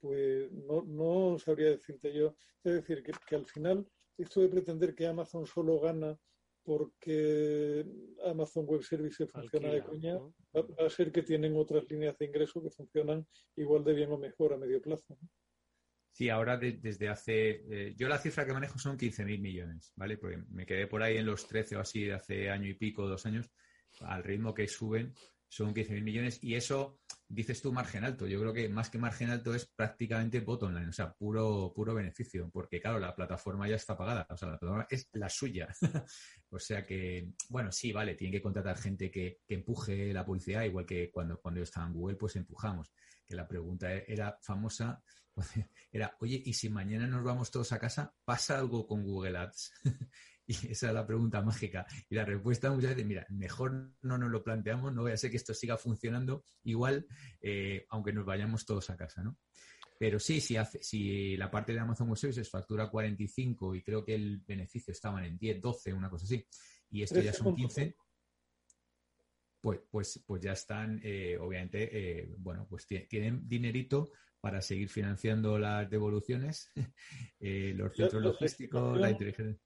pues no, no sabría decirte yo. Es decir, que, que al final esto de pretender que Amazon solo gana porque Amazon Web Services funciona de coña, va, a ser que tienen otras líneas de ingreso que funcionan igual de bien o mejor a medio plazo. Sí, ahora desde hace. Eh, yo la cifra que manejo son 15.000 millones, ¿vale? Porque me quedé por ahí en los 13 o así de hace año y pico, dos años. Al ritmo que suben, son 15.000 millones. Y eso, dices tú, margen alto. Yo creo que más que margen alto es prácticamente bottom line, o sea, puro, puro beneficio. Porque, claro, la plataforma ya está pagada. O sea, la plataforma es la suya. o sea que, bueno, sí, vale, tienen que contratar gente que, que empuje la publicidad, igual que cuando, cuando yo estaba en Google, pues empujamos. Que la pregunta era famosa era, oye, ¿y si mañana nos vamos todos a casa, pasa algo con Google Ads? y esa es la pregunta mágica. Y la respuesta muchas veces, mira, mejor no nos lo planteamos, no voy a ser que esto siga funcionando igual, eh, aunque nos vayamos todos a casa, ¿no? Pero sí, si, hace, si la parte de Amazon Web Services factura 45 y creo que el beneficio estaban en 10, 12, una cosa así, y esto ya son 15, pues, pues, pues ya están, eh, obviamente, eh, bueno, pues tienen dinerito para seguir financiando las devoluciones, eh, los centros logísticos, la inteligencia.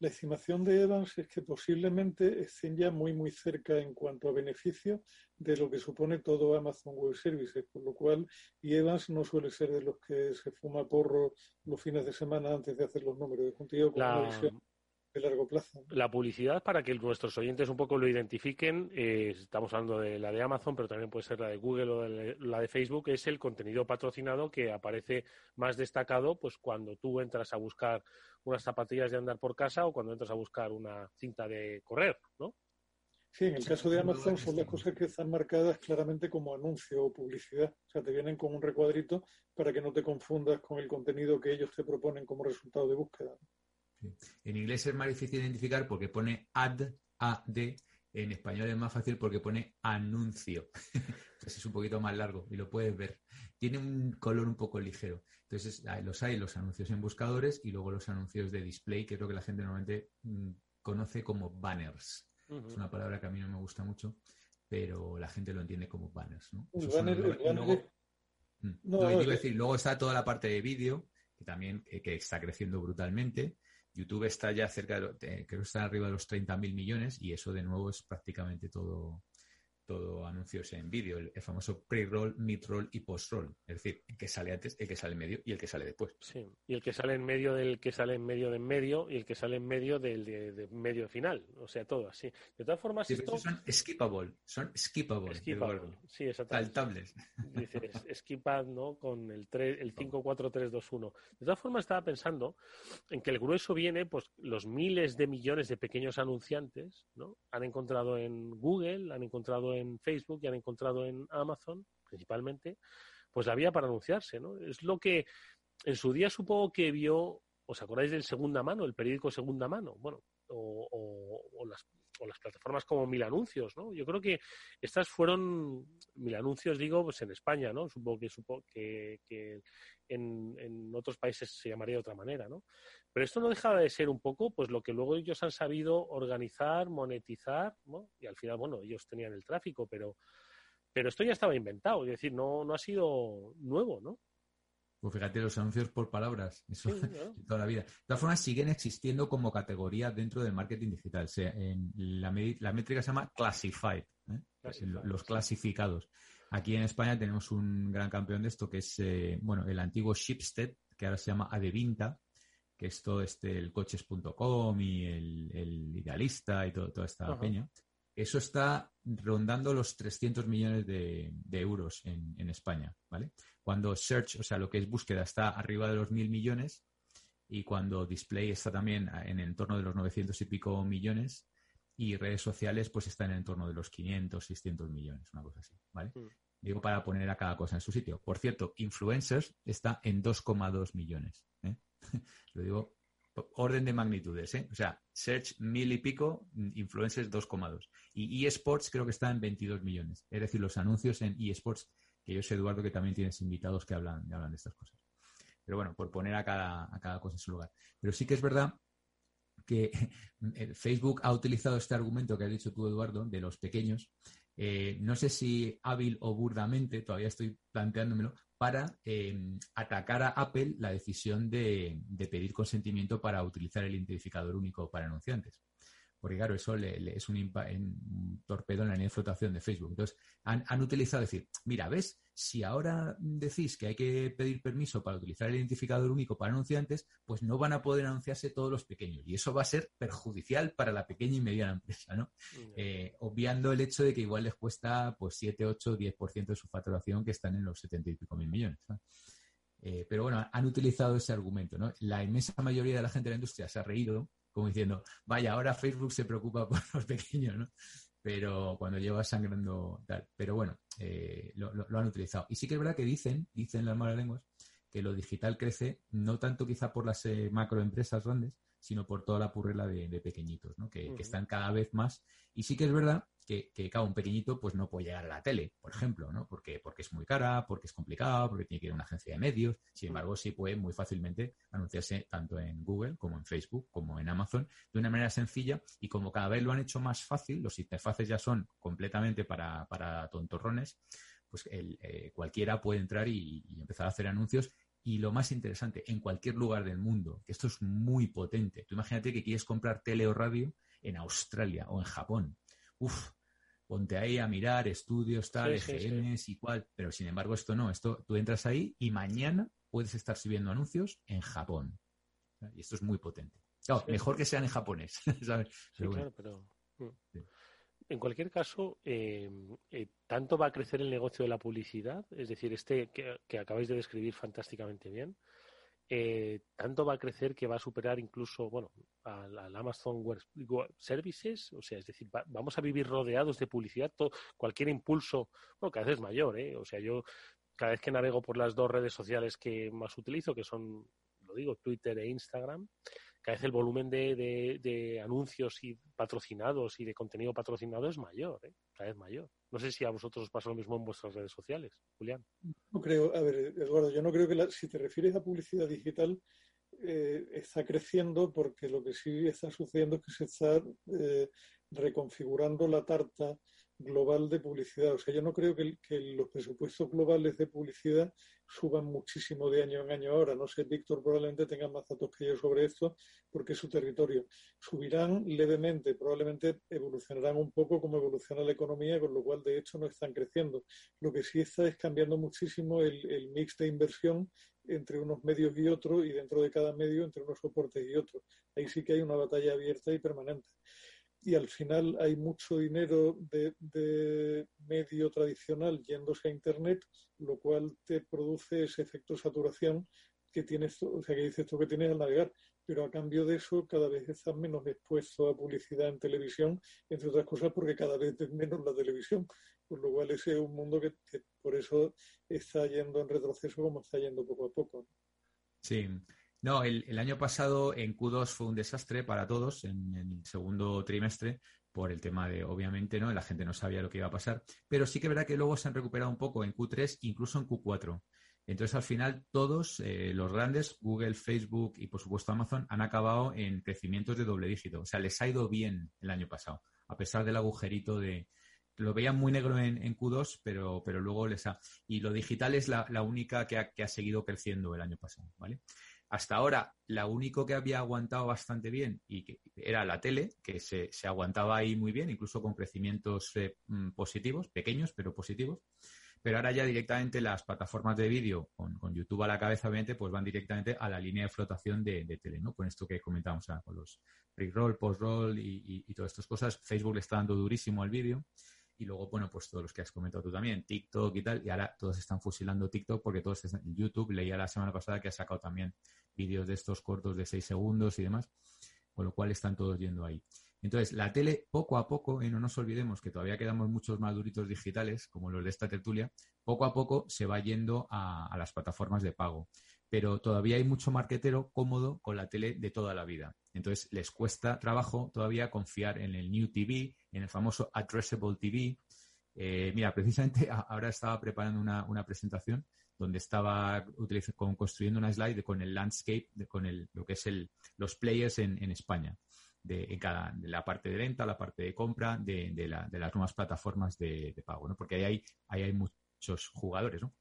La estimación de Evans es que posiblemente estén ya muy, muy cerca en cuanto a beneficio de lo que supone todo Amazon Web Services, por lo cual, y Evans no suele ser de los que se fuma porro los fines de semana antes de hacer los números de contigo con una visión de largo plazo. La publicidad, para que nuestros oyentes un poco lo identifiquen, eh, estamos hablando de la de Amazon, pero también puede ser la de Google o la de Facebook, es el contenido patrocinado que aparece más destacado pues cuando tú entras a buscar unas zapatillas de andar por casa o cuando entras a buscar una cinta de correr, ¿no? Sí, en el caso de Amazon son las cosas que están marcadas claramente como anuncio o publicidad. O sea, te vienen con un recuadrito para que no te confundas con el contenido que ellos te proponen como resultado de búsqueda. En inglés es más difícil identificar porque pone ad, ad. En español es más fácil porque pone anuncio. Entonces es un poquito más largo y lo puedes ver. Tiene un color un poco ligero. Entonces los hay los anuncios en buscadores y luego los anuncios de display, que es lo que la gente normalmente mm, conoce como banners. Es una palabra que a mí no me gusta mucho, pero la gente lo entiende como banners. ¿no? luego, decir, luego está toda la parte de vídeo, que también que está creciendo brutalmente. YouTube está ya cerca de, creo que está arriba de los 30.000 millones y eso de nuevo es prácticamente todo, todo anuncios en vídeo, el, famoso pre-roll, mid-roll y post-roll. Es decir, el que sale antes, el que sale en medio y el que sale después. Sí, y el que sale en medio del que sale en medio de en medio y el que sale en medio del de, medio final. O sea, todo así. De todas formas, esto... son skippable, son skippable. Skippable, sí, exactamente. Saltables. Dices, skipad, ¿no? Con el, 3, el 5, 4, 3, 2, 1. De todas formas, estaba pensando en que el grueso viene, pues, los miles de millones de pequeños anunciantes, ¿no? Han encontrado en Google, han encontrado en Facebook y han encontrado en Amazon, principalmente, pues la vía para anunciarse, ¿no? Es lo que en su día supongo que vio, ¿os acordáis del segunda mano, el periódico segunda mano? Bueno, o, las, o las plataformas como Mil Anuncios, ¿no? Yo creo que estas fueron, Mil Anuncios digo, pues en España, ¿no? Supongo que, supongo que, que en, en, otros países se llamaría de otra manera, ¿no? Pero esto no deja de ser un poco, pues lo que luego ellos han sabido organizar, monetizar, ¿no? Y al final, bueno, ellos tenían el tráfico, pero, pero esto ya estaba inventado, es decir, no, no ha sido nuevo, ¿no? Pues fíjate, los anuncios por palabras, eso toda la vida. De todas formas, siguen existiendo como categoría dentro del marketing digital. en la, métrica se llama classified, ¿eh? los clasificados. Aquí en España tenemos un gran campeón de esto que es, eh, bueno, el antiguo Shipstead, que ahora se llama Adevinta, que es todo este, el coches.com y el, idealista y todo, toda esta peña. Eso está rondando los 300 millones de, euros en, España, ¿vale? Cuando search, o sea, lo que es búsqueda, está arriba de los mil millones y cuando display está también en el entorno de los 900 y pico millones y redes sociales pues está en el entorno de los 500, 600 millones, una cosa así, ¿vale? Mm. Digo para poner a cada cosa en su sitio. Por cierto, influencers está en 2,2 millones. ¿eh? Lo digo orden de magnitudes, ¿eh? O sea, search mil y pico, influencers 2,2. Y eSports creo que está en 22 millones. Es decir, los anuncios en eSports, que yo sé, Eduardo, que también tienes invitados que hablan, hablan de estas cosas. Pero bueno, por poner a cada, a cada cosa en su lugar. Pero sí que es verdad que Facebook ha utilizado este argumento que has dicho tú, Eduardo, de los pequeños, eh, no sé si hábil o burdamente, todavía estoy planteándomelo, para em, atacar a Apple la decisión de, pedir consentimiento para utilizar el identificador único para anunciantes porque claro, eso es un, torpedo en la línea de flotación de Facebook. Entonces, han, han, utilizado decir, mira, ¿ves? Si ahora decís que hay que pedir permiso para utilizar el identificador único para anunciantes, pues no van a poder anunciarse todos los pequeños. Y eso va a ser perjudicial para la pequeña y mediana empresa, ¿no? Eh, obviando el hecho de que igual les cuesta pues 7, 8, 10% de su facturación que están en los 70 y pico mil millones. Eh, pero bueno, han utilizado ese argumento, ¿no? La inmensa mayoría de la gente de la industria se ha reído como diciendo, vaya, ahora Facebook se preocupa por los pequeños, ¿no? Pero cuando lleva sangrando tal. Pero bueno, eh, lo, han utilizado. Y sí que es verdad que dicen, dicen las malas lenguas, que lo digital crece no tanto quizá por las eh, macroempresas grandes, sino por toda la purrela de, pequeñitos, ¿no? Que, están cada vez más. Y sí que es verdad que, que cada un pequeñito pues no puede llegar a la tele, por ejemplo, ¿no? Porque, porque es muy cara, porque es complicado, porque tiene que ir a una agencia de medios. Sin embargo, sí puede muy fácilmente anunciarse tanto en Google como en Facebook, como en Amazon, de una manera sencilla y como cada vez lo han hecho más fácil, los interfaces ya son completamente para, para tontorrones, pues el, eh, cualquiera puede entrar y, y empezar a hacer anuncios y lo más interesante, en cualquier lugar del mundo, que esto es muy potente. Tú imagínate que quieres comprar tele o radio en Australia o en Japón. Uf, ponte ahí a mirar estudios, tal, Sí, sí, EGMs y cual, pero sin embargo esto no, esto tú entras ahí y mañana puedes estar subiendo anuncios en Japón. Y esto es muy potente. Claro, mejor que sean en japonés, ¿sabes? Sí, Pero bueno, claro, pero. En cualquier caso, eh, eh, tanto va a crecer el negocio de la publicidad, es decir, este que, que acabáis de describir fantásticamente bien, eh, tanto va a crecer que va a superar incluso, bueno, al, Amazon Web Services, o sea, es decir, va- vamos a vivir rodeados de publicidad, to- cualquier impulso, bueno, cada vez es mayor, ¿eh? O sea, yo cada vez que navego por las dos redes sociales que más utilizo, que son, lo digo, Twitter e Instagram, cada vez el volumen de, anuncios y patrocinados y de contenido patrocinado es mayor, ¿eh? cada vez mayor. No sé si a vosotros os pasa lo mismo en vuestras redes sociales, Julián. No creo, a ver, Eduardo, yo no creo que la- si te refieres a publicidad digital eh, está creciendo porque lo que sí está sucediendo es que se está eh, reconfigurando la tarta global de publicidad. O sea, yo no creo que, los presupuestos globales de publicidad suban muchísimo de año en año ahora. No sé, Víctor probablemente tenga más datos que yo sobre esto porque es su territorio. Subirán levemente, probablemente evolucionarán un poco como evoluciona la economía, con lo cual de hecho no están creciendo. Lo que sí está es cambiando muchísimo el, el mix de inversión entre unos medios y otros y dentro de cada medio entre unos soportes y otros. Ahí sí que hay una batalla abierta y permanente. Y al final hay mucho dinero de, medio tradicional yéndose a Internet, lo cual te produce ese efecto de saturación que tienes, o sea, que dices tú que tienes al navegar. Pero a cambio de eso, cada vez estás menos expuesto a publicidad en televisión, entre otras cosas porque cada vez ves menos la televisión. Por lo cual ese es un mundo que, que por eso está yendo en retroceso como está yendo poco a poco. Sí. No, el, el año pasado en Q2 fue un desastre para todos en, el segundo trimestre por el tema de, obviamente, ¿no? La gente no sabía lo que iba a pasar. Pero sí que verdad que luego se han recuperado un poco en Q3, incluso en Q4. Entonces, al final, todos eh, los grandes, Google, Facebook y, por supuesto, Amazon, han acabado en crecimientos de doble dígito. O sea, les ha ido bien el año pasado, a pesar del agujerito de... Lo veían muy negro en, en Q2, pero, pero luego les ha... Y lo digital es la, única que ha seguido creciendo el año pasado, ¿vale? Hasta ahora, la único que había aguantado bastante bien y que era la tele, que se, se aguantaba ahí muy bien, incluso con crecimientos eh, mm, positivos, pequeños, pero positivos. Pero ahora ya directamente las plataformas de vídeo, con, con YouTube a la cabeza, obviamente, pues van directamente a la línea de flotación de, de tele, ¿no? Con esto que comentábamos, con los pre-roll, post-roll y, y, y todas estas cosas. Facebook le está dando durísimo al vídeo. Y luego, bueno, pues todos los que has comentado tú también, TikTok y tal, y ahora todos están fusilando TikTok porque todos están, YouTube, leía la semana pasada que ha sacado también vídeos de estos cortos de 6 segundos y demás, con lo cual están todos yendo ahí. Entonces, la tele, poco a poco, y no nos olvidemos que todavía quedamos muchos maduritos digitales, como los de esta tertulia, poco a poco se va yendo a las plataformas de pago. Pero todavía hay mucho marquetero cómodo con la tele de toda la vida. Entonces, les cuesta trabajo todavía confiar en el New TV, en el famoso Addressable TV. Eh, mira, precisamente ahora estaba preparando una, una presentación donde estaba con, construyendo una slide de, con el landscape, con el, lo que es el, los players en, en España, de, en cada, de la parte de venta, la parte de compra, de, la, las nuevas plataformas de, de pago, ¿no? Porque ahí hay, ahí hay muchos jugadores, ¿no?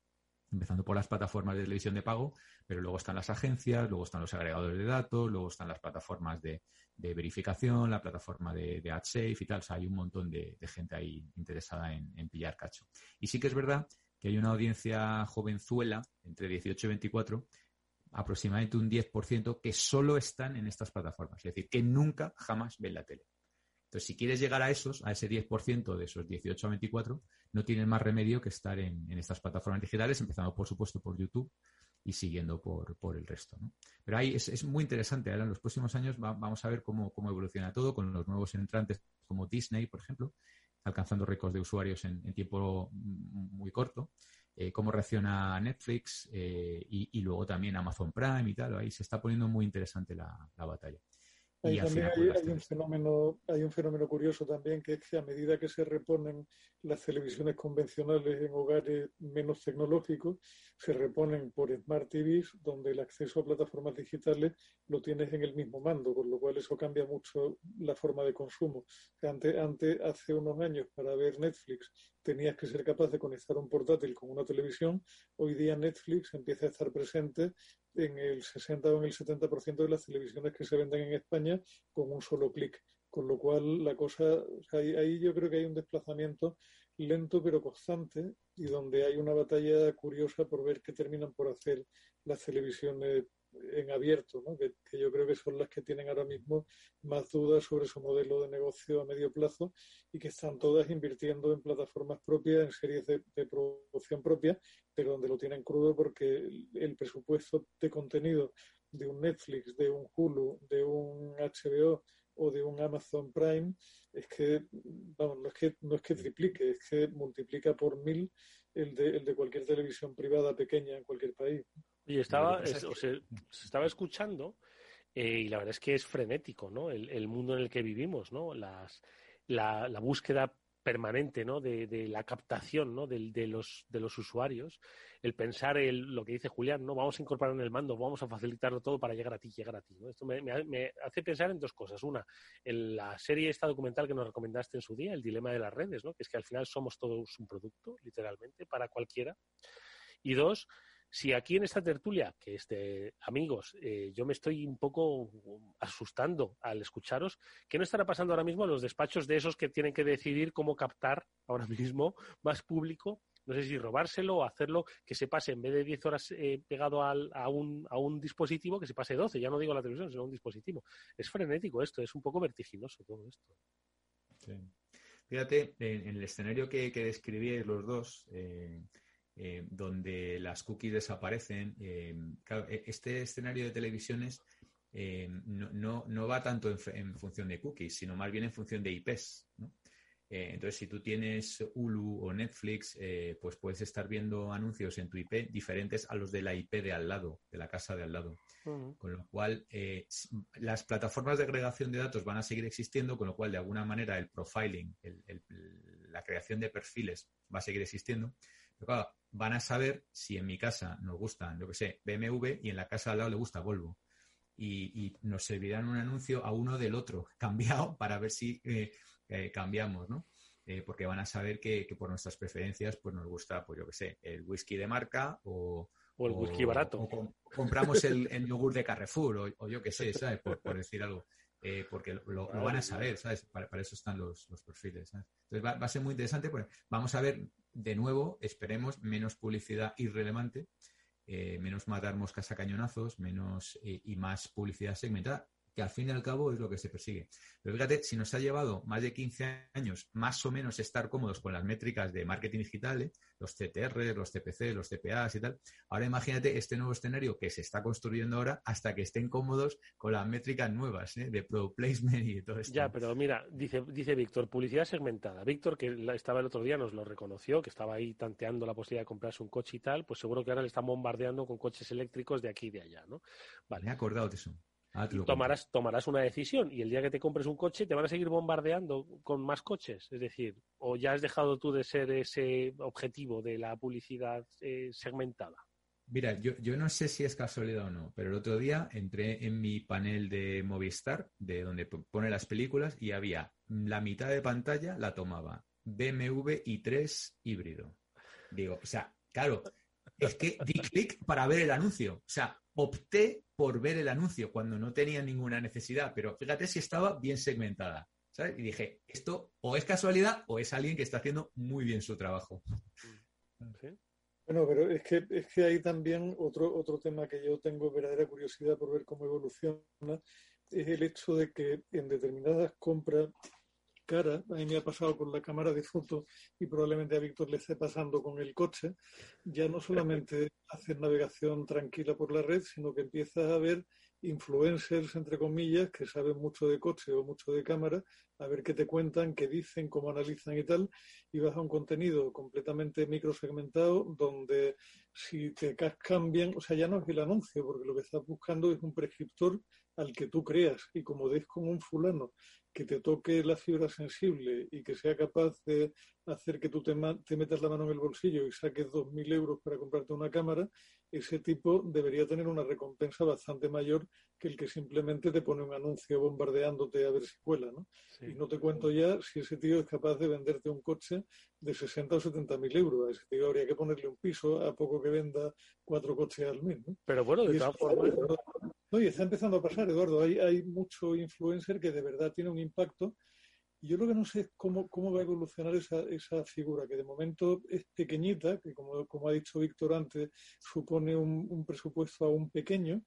Empezando por las plataformas de televisión de pago, pero luego están las agencias, luego están los agregadores de datos, luego están las plataformas de, verificación, la plataforma de, de AdSafe y tal. O sea, hay un montón de, de gente ahí interesada en, en pillar cacho. Y sí que es verdad que hay una audiencia jovenzuela, entre 18 y 24, aproximadamente un 10%, que solo están en estas plataformas. Es decir, que nunca, jamás ven la tele. Entonces, si quieres llegar a esos, a ese 10% de esos 18 a 24, no tienes más remedio que estar en, estas plataformas digitales, empezando, por supuesto, por YouTube y siguiendo por, el resto. ¿no? Pero ahí es, muy interesante. Ahora, en los próximos años va, vamos a ver cómo, evoluciona todo con los nuevos entrantes como Disney, por ejemplo, alcanzando récords de usuarios en, tiempo muy corto. Eh, cómo reacciona Netflix eh, y, luego también Amazon Prime y tal. Ahí se está poniendo muy interesante la batalla. Ahí también hay, un fenómeno, hay un fenómeno curioso también, que es que a medida que se reponen las televisiones convencionales en hogares menos tecnológicos, se reponen por Smart TVs, donde el acceso a plataformas digitales lo tienes en el mismo mando, con lo cual eso cambia mucho la forma de consumo. Antes, antes, hace unos años, para ver Netflix, tenías que ser capaz de conectar un portátil con una televisión. Hoy día Netflix empieza a estar presente en el 60 o en el 70% de las televisiones que se venden en España con un solo clic. Con lo cual, la cosa, ahí, yo creo que hay un desplazamiento lento pero constante y donde hay una batalla curiosa por ver qué terminan por hacer las televisiones en abierto, ¿no? que, yo creo que son las que tienen ahora mismo más dudas sobre su modelo de negocio a medio plazo y que están todas invirtiendo en plataformas propias, en series de, producción propia, pero donde lo tienen crudo porque el, presupuesto de contenido de un Netflix, de un Hulu, de un HBO o de un Amazon Prime es que, vamos, no es que, no es que triplique, es que multiplica por mil el de, el de cualquier televisión privada pequeña en cualquier país. Y estaba, se, estaba escuchando eh, y la verdad es que es frenético, ¿no? El, mundo en el que vivimos, ¿no? Las, la, la búsqueda permanente, ¿no? De, de la captación, ¿no? De, de, los, de los usuarios, el pensar el, lo que dice Julián, ¿no? Vamos a incorporar en el mando, vamos a facilitarlo todo para llegar a ti, llegar a ti, ¿no? Esto me, me, hace pensar en dos cosas. Una, en la serie esta documental que nos recomendaste en su día, El dilema de las redes, ¿no? Que es que al final somos todos un producto, literalmente, para cualquiera. Y dos, si aquí en esta tertulia, que este, amigos, eh, yo me estoy un poco asustando al escucharos, ¿qué no estará pasando ahora mismo en los despachos de esos que tienen que decidir cómo captar ahora mismo más público? No sé si robárselo o hacerlo que se pase en vez de 10 horas eh, pegado a, un, a un dispositivo, que se pase 12, ya no digo la televisión, sino un dispositivo. Es frenético esto, es un poco vertiginoso todo esto. Fíjate, en, el escenario que, que los dos, eh, eh, donde las cookies desaparecen. Eh, e, este escenario de televisiones eh, no, no, va tanto en, función de cookies, sino más bien en función de IPs. entonces, si tú tienes Hulu o Netflix, pues puedes estar viendo anuncios en tu IP diferentes a los de la IP de al lado, de la casa de al lado. Con lo cual, las plataformas de agregación de datos van a seguir existiendo, con lo cual, de alguna manera, el profiling, la creación de perfiles va a seguir existiendo. Pero claro, van a saber si en mi casa nos gustan, yo que sé, BMW y en la casa al lado le gusta Volvo. Y, nos servirán un anuncio a uno del otro, cambiado, para ver si eh, eh, cambiamos, ¿no? Eh, porque van a saber que, por nuestras preferencias pues nos gusta, pues yo que sé, el whisky de marca o... el whisky barato. O compramos el, yogur de Carrefour o, yo que sé, ¿sabes? Por, decir algo. Porque lo, van a saber, ¿sabes? Para, eso están los, perfiles, Entonces va, va, a ser muy interesante, porque vamos a ver de nuevo, esperemos, menos publicidad irrelevante, eh, menos matar moscas a cañonazos, menos eh, y más publicidad segmentada, que al fin y al cabo es lo que se persigue. Pero fíjate, si nos ha llevado más de 15 años más o menos estar cómodos con las métricas de marketing digital, ¿eh? los CTR, los CPC, los CPAs y tal, ahora imagínate este nuevo escenario que se está construyendo ahora hasta que estén cómodos con las métricas nuevas ¿eh? de product placement y todo esto. Ya, pero mira, dice, dice Víctor, publicidad segmentada. Víctor, que estaba el otro día, nos lo reconoció, que estaba ahí tanteando la posibilidad de comprarse un coche y tal, pues seguro que ahora le están bombardeando con coches eléctricos de aquí y de allá, ¿no? Vale. Me he acordado de eso. Ah, tomarás, tomarás una decisión y el día que te compres un coche te van a seguir bombardeando con más coches. Es decir, o ya has dejado tú de ser ese objetivo de la publicidad eh, segmentada. Mira, yo, yo, no sé si es casualidad o no, pero el otro día entré en mi panel de Movistar, de donde pone las películas, y había la mitad de pantalla la tomaba BMW i3 híbrido. Digo, o sea, claro, es que di clic para ver el anuncio. O sea, opté por ver el anuncio cuando no tenía ninguna necesidad, pero fíjate si estaba bien segmentada. ¿sabes? Y dije, esto o es casualidad o es alguien que está haciendo muy bien su trabajo. Bueno, pero es que, es que hay también otro, otro tema que yo tengo verdadera curiosidad por ver cómo evoluciona, es el hecho de que en determinadas compras cara. A mí me ha pasado con la cámara de fotos y probablemente a Víctor le esté pasando con el coche. Ya no solamente hacer navegación tranquila por la red, sino que empiezas a ver influencers, entre comillas, que saben mucho de coche o mucho de cámara, a ver qué te cuentan, qué dicen, cómo analizan y tal, y vas a un contenido completamente microsegmentado donde si te cascan bien, o sea, ya no es el anuncio, porque lo que estás buscando es un prescriptor al que tú creas y como des con un fulano que te toque la fibra sensible y que sea capaz de hacer que tú te, te metas la mano en el bolsillo y saques 2.000 euros para comprarte una cámara, ese tipo debería tener una recompensa bastante mayor que el que simplemente te pone un anuncio bombardeándote a ver si cuela, ¿no? Y no te cuento ya si ese tío es capaz de venderte un coche de 60 o 70 mil euros. A ese tío habría que ponerle un piso a poco que venda cuatro coches al mes, ¿no? Pero bueno, de todas formas... No, y está empezando a pasar, Eduardo. Hay, hay mucho influencer que de verdad tiene un impacto. Yo lo que no sé es cómo, cómo va a evolucionar esa, esa figura, que de momento es pequeñita, que como, como ha dicho Víctor antes, supone un, presupuesto aún pequeño,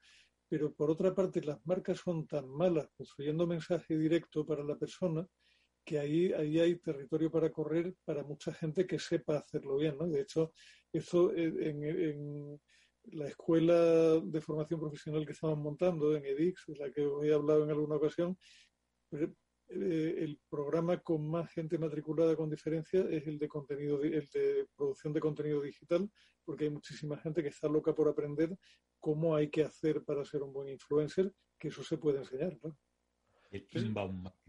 pero por otra parte las marcas son tan malas construyendo mensaje directo para la persona que ahí, ahí hay territorio para correr para mucha gente que sepa hacerlo bien. ¿no? De hecho, eso en, en la escuela de formación profesional que estamos montando en EDIX, de la que os he hablado en alguna ocasión, eh, el programa con más gente matriculada con diferencia es el de contenido, el de producción de contenido digital, porque hay muchísima gente que está loca por aprender cómo hay que hacer para ser un buen influencer, que eso se puede enseñar. ¿no?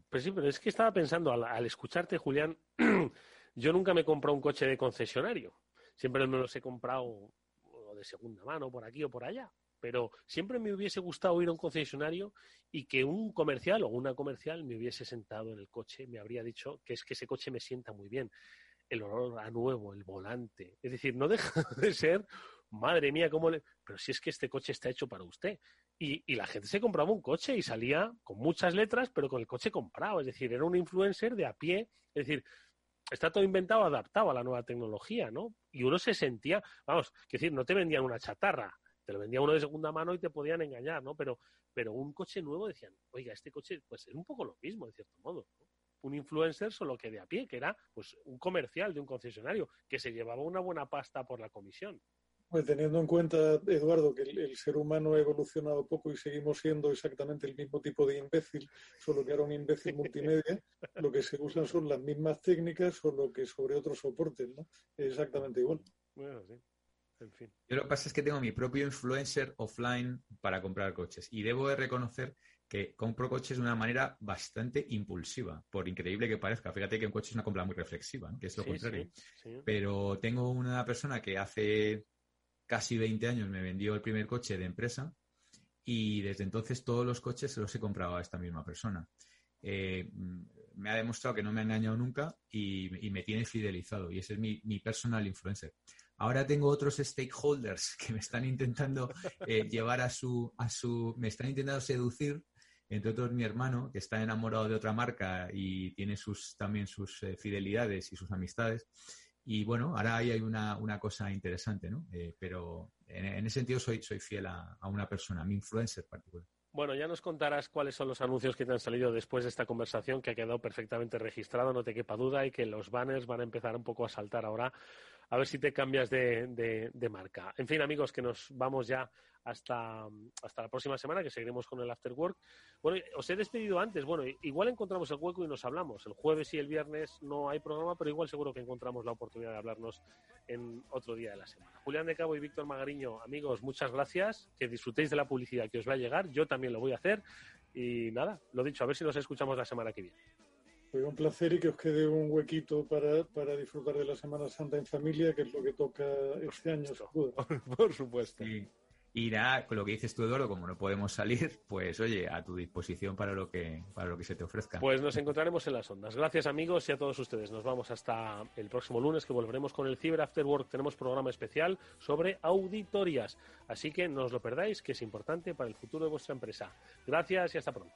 Pues, sí, pero es que estaba pensando, al, al escucharte, Julián, yo nunca me he comprado un coche de concesionario. Siempre me los he comprado de segunda mano por aquí o por allá. Pero siempre me hubiese gustado ir a un concesionario y que un comercial o una comercial me hubiese sentado en el coche, me habría dicho que es que ese coche me sienta muy bien. El olor a nuevo, el volante. Es decir, no deja de ser, madre mía, cómo le. Pero si es que este coche está hecho para usted. Y, y, la gente se compraba un coche y salía con muchas letras, pero con el coche comprado. Es decir, era un influencer de a pie. Es decir, está todo inventado, adaptado a la nueva tecnología, ¿no? Y uno se sentía, vamos, que decir, no te vendían una chatarra, te lo vendía uno de segunda mano y te podían engañar, ¿no? Pero, pero un coche nuevo decían, oiga, este coche, pues es un poco lo mismo, de cierto modo, ¿no? Un influencer solo que de a pie, que era pues un comercial de un concesionario, que se llevaba una buena pasta por la comisión. Pues teniendo en cuenta, Eduardo, que el, el, ser humano ha evolucionado poco y seguimos siendo exactamente el mismo tipo de imbécil, solo que ahora un imbécil multimedia, lo que se usan son las mismas técnicas, solo que sobre otros soportes, ¿no? Exactamente igual. Bueno, sí. En fin. Yo lo que pasa es que tengo mi propio influencer offline para comprar coches y debo de reconocer que compro coches de una manera bastante impulsiva, por increíble que parezca. Fíjate que un coche es una compra muy reflexiva, ¿no? que es lo Sí, contrario. sí, sí. Pero tengo una persona que hace casi 20 años me vendió el primer coche de empresa y desde entonces todos los coches se los he comprado a esta misma persona. Eh, me ha demostrado que no me ha engañado nunca y, y me tiene fidelizado y ese es mi, mi, personal influencer. Ahora tengo otros stakeholders que me están intentando eh, llevar a su, a su, me están intentando seducir, entre otros mi hermano, que está enamorado de otra marca y tiene sus, también sus eh, fidelidades y sus amistades. Y bueno, ahora ahí hay una, una cosa interesante, ¿no? Eh, pero en, ese sentido soy, soy fiel a, a, una persona, a mi influencer particular. Bueno, ya nos contarás cuáles son los anuncios que te han salido después de esta conversación, que ha quedado perfectamente registrado, no te quepa duda, y que los banners van a empezar un poco a saltar ahora. A ver si te cambias de, marca. En fin, amigos, que nos vamos ya hasta, hasta la próxima semana, que seguiremos con el After Work. Bueno, os he despedido antes. Bueno, igual encontramos el hueco y nos hablamos. El jueves y el viernes no hay programa, pero igual seguro que encontramos la oportunidad de hablarnos en otro día de la semana. Julián de Cabo y Víctor Magariño, amigos, muchas gracias. Que disfrutéis de la publicidad que os va a llegar. Yo también lo voy a hacer. Y nada, lo dicho, a ver si nos escuchamos la semana que viene. Fue un placer y que os quede un huequito para, para, disfrutar de la Semana Santa en familia, que es lo que toca este año, Por, Por supuesto. Sí. Y nada, con lo que dices tú, Eduardo, como no podemos salir, pues oye, a tu disposición para lo que, para lo que se te ofrezca. Pues nos encontraremos en las ondas. Gracias amigos y a todos ustedes. Nos vamos hasta el próximo lunes que volveremos con el Cyber After Work. Tenemos programa especial sobre auditorías. Así que no os lo perdáis, que es importante para el futuro de vuestra empresa. Gracias y hasta pronto.